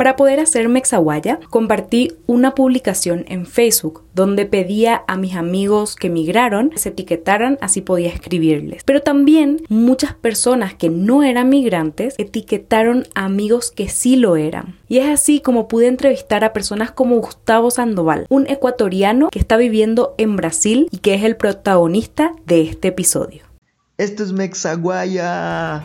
Para poder hacer Mexaguaya, compartí una publicación en Facebook donde pedía a mis amigos que migraron se etiquetaran, así podía escribirles. Pero también muchas personas que no eran migrantes etiquetaron a amigos que sí lo eran. Y es así como pude entrevistar a personas como Gustavo Sandoval, un ecuatoriano que está viviendo en Brasil y que es el protagonista de este episodio. Esto es Mexaguaya.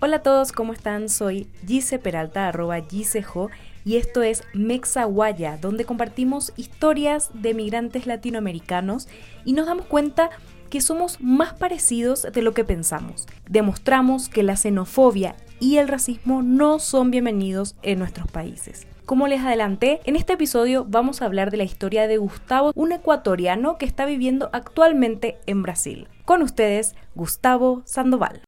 Hola a todos, ¿cómo están? Soy Gise Peralta, arroba Gisejo, y esto es Mexaguaya, donde compartimos historias de migrantes latinoamericanos y nos damos cuenta que somos más parecidos de lo que pensamos. Demostramos que la xenofobia y el racismo no son bienvenidos en nuestros países. Como les adelanté, en este episodio vamos a hablar de la historia de Gustavo, un ecuatoriano que está viviendo actualmente en Brasil. Con ustedes, Gustavo Sandoval.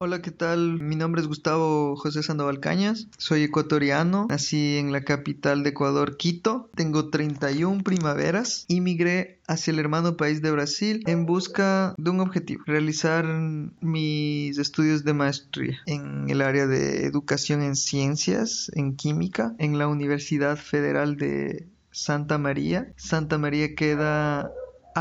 Hola, ¿qué tal? Mi nombre es Gustavo José Sandoval Cañas, soy ecuatoriano, nací en la capital de Ecuador, Quito, tengo 31 primaveras, emigré hacia el hermano país de Brasil en busca de un objetivo, realizar mis estudios de maestría en el área de educación en ciencias, en química, en la Universidad Federal de Santa María. Santa María queda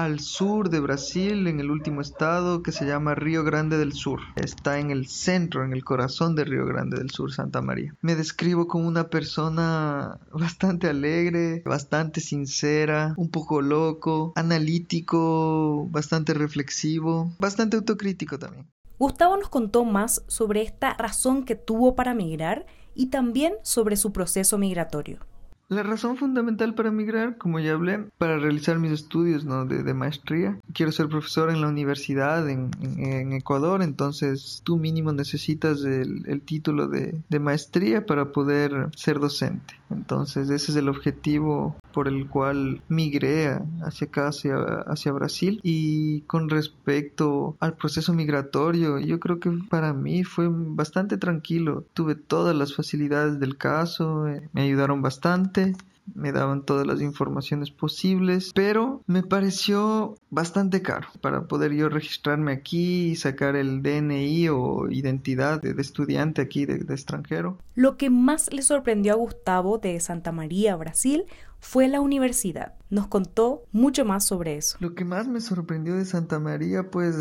al sur de Brasil, en el último estado que se llama Río Grande del Sur. Está en el centro, en el corazón de Río Grande del Sur, Santa María. Me describo como una persona bastante alegre, bastante sincera, un poco loco, analítico, bastante reflexivo, bastante autocrítico también. Gustavo nos contó más sobre esta razón que tuvo para migrar y también sobre su proceso migratorio. La razón fundamental para emigrar, como ya hablé, para realizar mis estudios ¿no? de, maestría. Quiero ser profesor en la universidad en, Ecuador, entonces tú mínimo necesitas el, título de, de, maestría para poder ser docente. Entonces ese es el objetivo por el cual migré hacia acá, hacia, hacia Brasil. Y con respecto al proceso migratorio, yo creo que para mí fue bastante tranquilo. Tuve todas las facilidades del caso, eh, me ayudaron bastante me daban todas las informaciones posibles, pero me pareció bastante caro para poder yo registrarme aquí y sacar el DNI o identidad de, estudiante aquí de, de extranjero. Lo que más le sorprendió a Gustavo de Santa María, Brasil, fue la universidad. Nos contó mucho más sobre eso. Lo que más me sorprendió de Santa María, pues,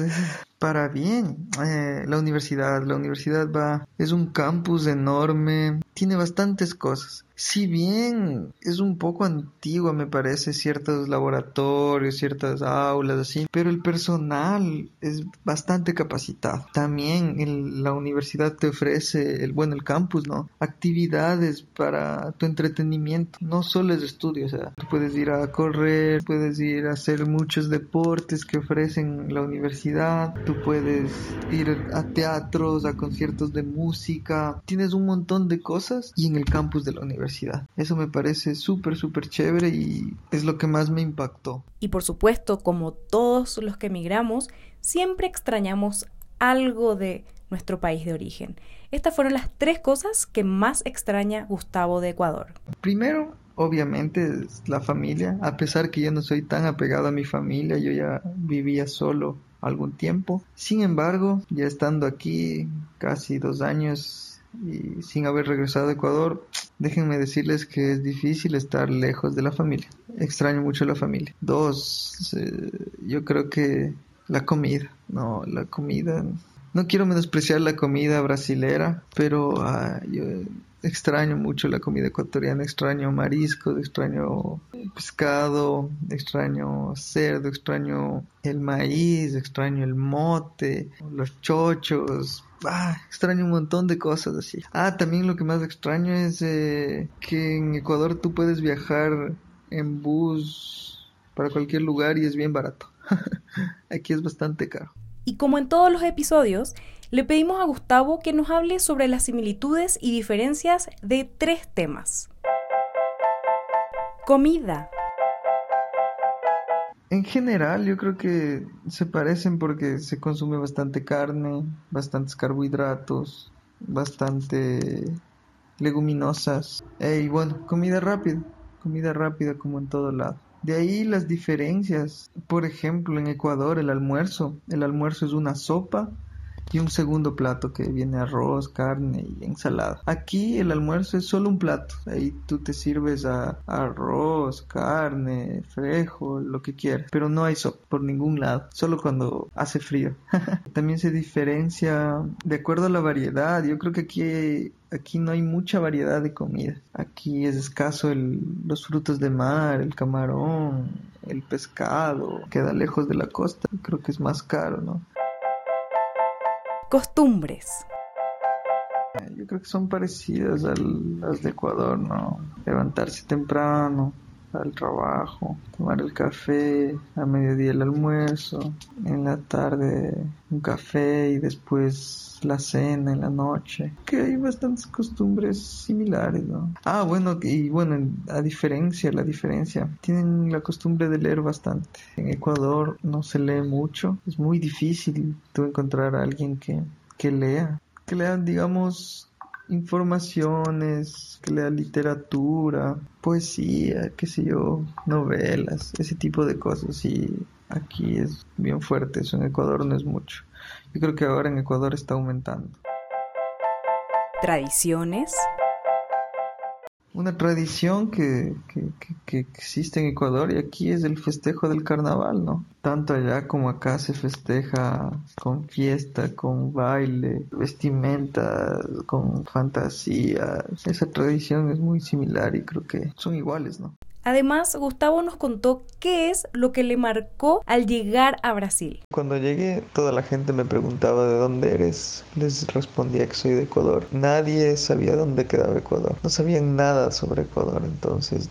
para bien. Eh, la universidad, la universidad va, es un campus enorme, tiene bastantes cosas. Si bien es un poco antigua, me parece, ciertos laboratorios, ciertas aulas, así, pero el personal es bastante capacitado. También la universidad te ofrece, el bueno, el campus, ¿no? Actividades para tu entretenimiento. No solo es estudio, o sea, tú puedes ir a correr, puedes ir a hacer muchos deportes que ofrecen la universidad tú puedes ir a teatros, a conciertos de música, tienes un montón de cosas y en el campus de la universidad. Eso me parece súper, súper chévere y es lo que más me impactó. Y por supuesto, como todos los que emigramos, siempre extrañamos algo de nuestro país de origen. Estas fueron las tres cosas que más extraña Gustavo de Ecuador. Primero, obviamente, es la familia. A pesar que yo no soy tan apegado a mi familia, yo ya vivía solo algún tiempo. Sin embargo, ya estando aquí casi dos años y sin haber regresado a Ecuador, déjenme decirles que es difícil estar lejos de la familia. Extraño mucho la familia. Dos, eh, yo creo que la comida, no, la comida. No quiero menospreciar la comida brasilera, pero ah, yo extraño mucho la comida ecuatoriana, extraño marisco, extraño pescado, extraño cerdo, extraño el maíz, extraño el mote, los chochos, ah, extraño un montón de cosas así. Ah, también lo que más extraño es eh, que en Ecuador tú puedes viajar en bus para cualquier lugar y es bien barato. Aquí es bastante caro. Y como en todos los episodios, le pedimos a Gustavo que nos hable sobre las similitudes y diferencias de tres temas. Comida. En general, yo creo que se parecen porque se consume bastante carne, bastantes carbohidratos, bastante leguminosas. Y bueno, comida rápida, comida rápida como en todo lado. De ahí las diferencias. Por ejemplo, en Ecuador el almuerzo. El almuerzo es una sopa y un segundo plato que viene arroz, carne y ensalada. Aquí el almuerzo es solo un plato. Ahí tú te sirves a arroz, carne, frejo, lo que quieras. Pero no hay sopa por ningún lado, solo cuando hace frío. También se diferencia de acuerdo a la variedad. Yo creo que aquí aquí no hay mucha variedad de comida. Aquí es escaso el, los frutos de mar, el camarón, el pescado. Queda lejos de la costa. Creo que es más caro, ¿no? Costumbres. Yo creo que son parecidas a las de Ecuador, ¿no? Levantarse temprano, al trabajo, tomar el café, a mediodía el almuerzo, en la tarde un café y después la cena en la noche. Que hay bastantes costumbres similares, ¿no? Ah, bueno, y bueno, a diferencia, la diferencia, tienen la costumbre de leer bastante. En Ecuador no se lee mucho, es muy difícil tú encontrar a alguien que, que lea. Que lean, digamos, informaciones, que literatura, poesía, qué sé yo, novelas, ese tipo de cosas. Y aquí es bien fuerte, eso en Ecuador no es mucho. Yo creo que ahora en Ecuador está aumentando. Tradiciones. Una tradición que, que, existe en Ecuador y aquí es el festejo del carnaval, ¿no? Tanto allá como acá se festeja con fiesta, con baile, vestimenta, con fantasía. Esa tradición es muy similar y creo que son iguales, ¿no? Además, Gustavo nos contó qué es lo que le marcó al llegar a Brasil. Cuando llegué, toda la gente me preguntaba de dónde eres. Les respondía que soy de Ecuador. Nadie sabía dónde quedaba Ecuador. No sabían nada sobre Ecuador, entonces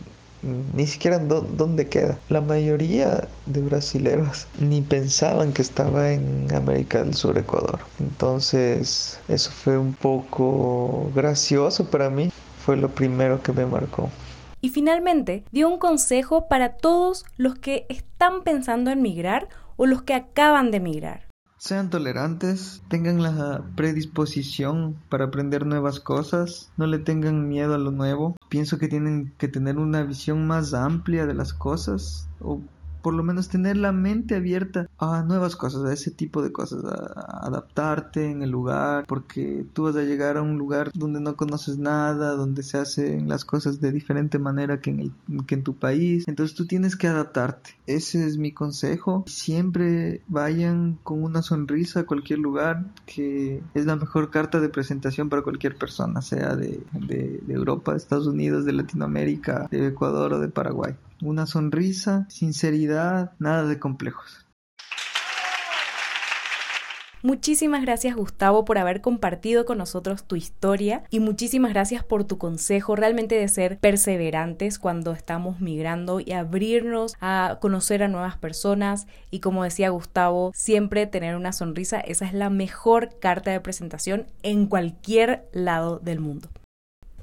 ni siquiera dónde queda. La mayoría de brasileros ni pensaban que estaba en América del Sur, Ecuador. Entonces, eso fue un poco gracioso para mí. Fue lo primero que me marcó. Y finalmente dio un consejo para todos los que están pensando en migrar o los que acaban de migrar. Sean tolerantes, tengan la predisposición para aprender nuevas cosas, no le tengan miedo a lo nuevo. Pienso que tienen que tener una visión más amplia de las cosas por lo menos tener la mente abierta a nuevas cosas, a ese tipo de cosas, a, adaptarte en el lugar, porque tú vas a llegar a un lugar donde no conoces nada, donde se hacen las cosas de diferente manera que en, el, que en tu país, entonces tú tienes que adaptarte. Ese es mi consejo. Siempre vayan con una sonrisa a cualquier lugar, que es la mejor carta de presentación para cualquier persona, sea de, de, de Europa, de Estados Unidos, de Latinoamérica, de Ecuador o de Paraguay una sonrisa, sinceridad, nada de complejos. Muchísimas gracias Gustavo por haber compartido con nosotros tu historia y muchísimas gracias por tu consejo realmente de ser perseverantes cuando estamos migrando y abrirnos a conocer a nuevas personas y como decía Gustavo, siempre tener una sonrisa, esa es la mejor carta de presentación en cualquier lado del mundo.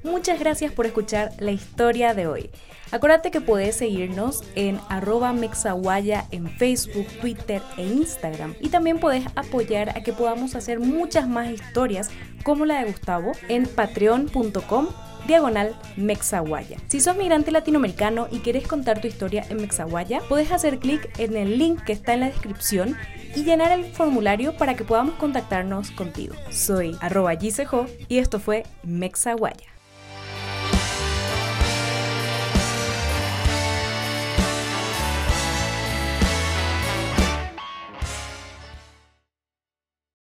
Muchas gracias por escuchar la historia de hoy. Acuérdate que puedes seguirnos en arroba mexaguaya en Facebook, Twitter e Instagram. Y también puedes apoyar a que podamos hacer muchas más historias como la de Gustavo en patreon.com diagonal Mexaguaya. Si sos migrante latinoamericano y quieres contar tu historia en Mexaguaya, puedes hacer clic en el link que está en la descripción y llenar el formulario para que podamos contactarnos contigo. Soy arroba y esto fue Mexaguaya.